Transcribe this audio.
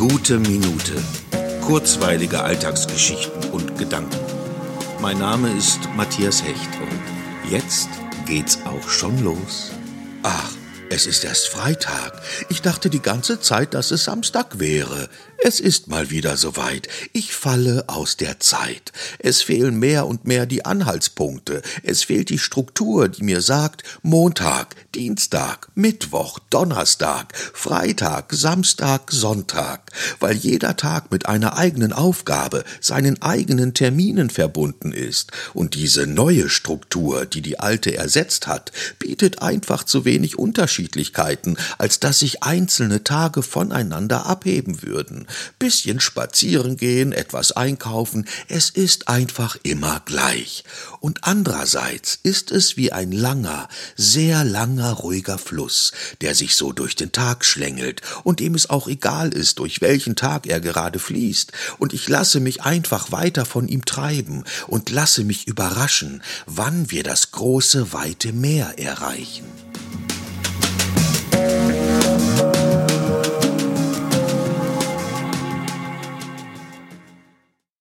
Gute Minute. Kurzweilige Alltagsgeschichten und Gedanken. Mein Name ist Matthias Hecht und jetzt geht's auch schon los. Ach, es ist erst Freitag. Ich dachte die ganze Zeit, dass es Samstag wäre. Es ist mal wieder soweit. Ich falle aus der Zeit. Es fehlen mehr und mehr die Anhaltspunkte. Es fehlt die Struktur, die mir sagt, Montag, Dienstag, Mittwoch, Donnerstag, Freitag, Samstag, Sonntag, weil jeder Tag mit einer eigenen Aufgabe, seinen eigenen Terminen verbunden ist. Und diese neue Struktur, die die alte ersetzt hat, bietet einfach zu wenig Unterschiedlichkeiten, als dass sich einzelne Tage voneinander abheben würden bisschen spazieren gehen, etwas einkaufen, es ist einfach immer gleich. Und andererseits ist es wie ein langer, sehr langer, ruhiger Fluss, der sich so durch den Tag schlängelt und dem es auch egal ist, durch welchen Tag er gerade fließt, und ich lasse mich einfach weiter von ihm treiben und lasse mich überraschen, wann wir das große, weite Meer erreichen.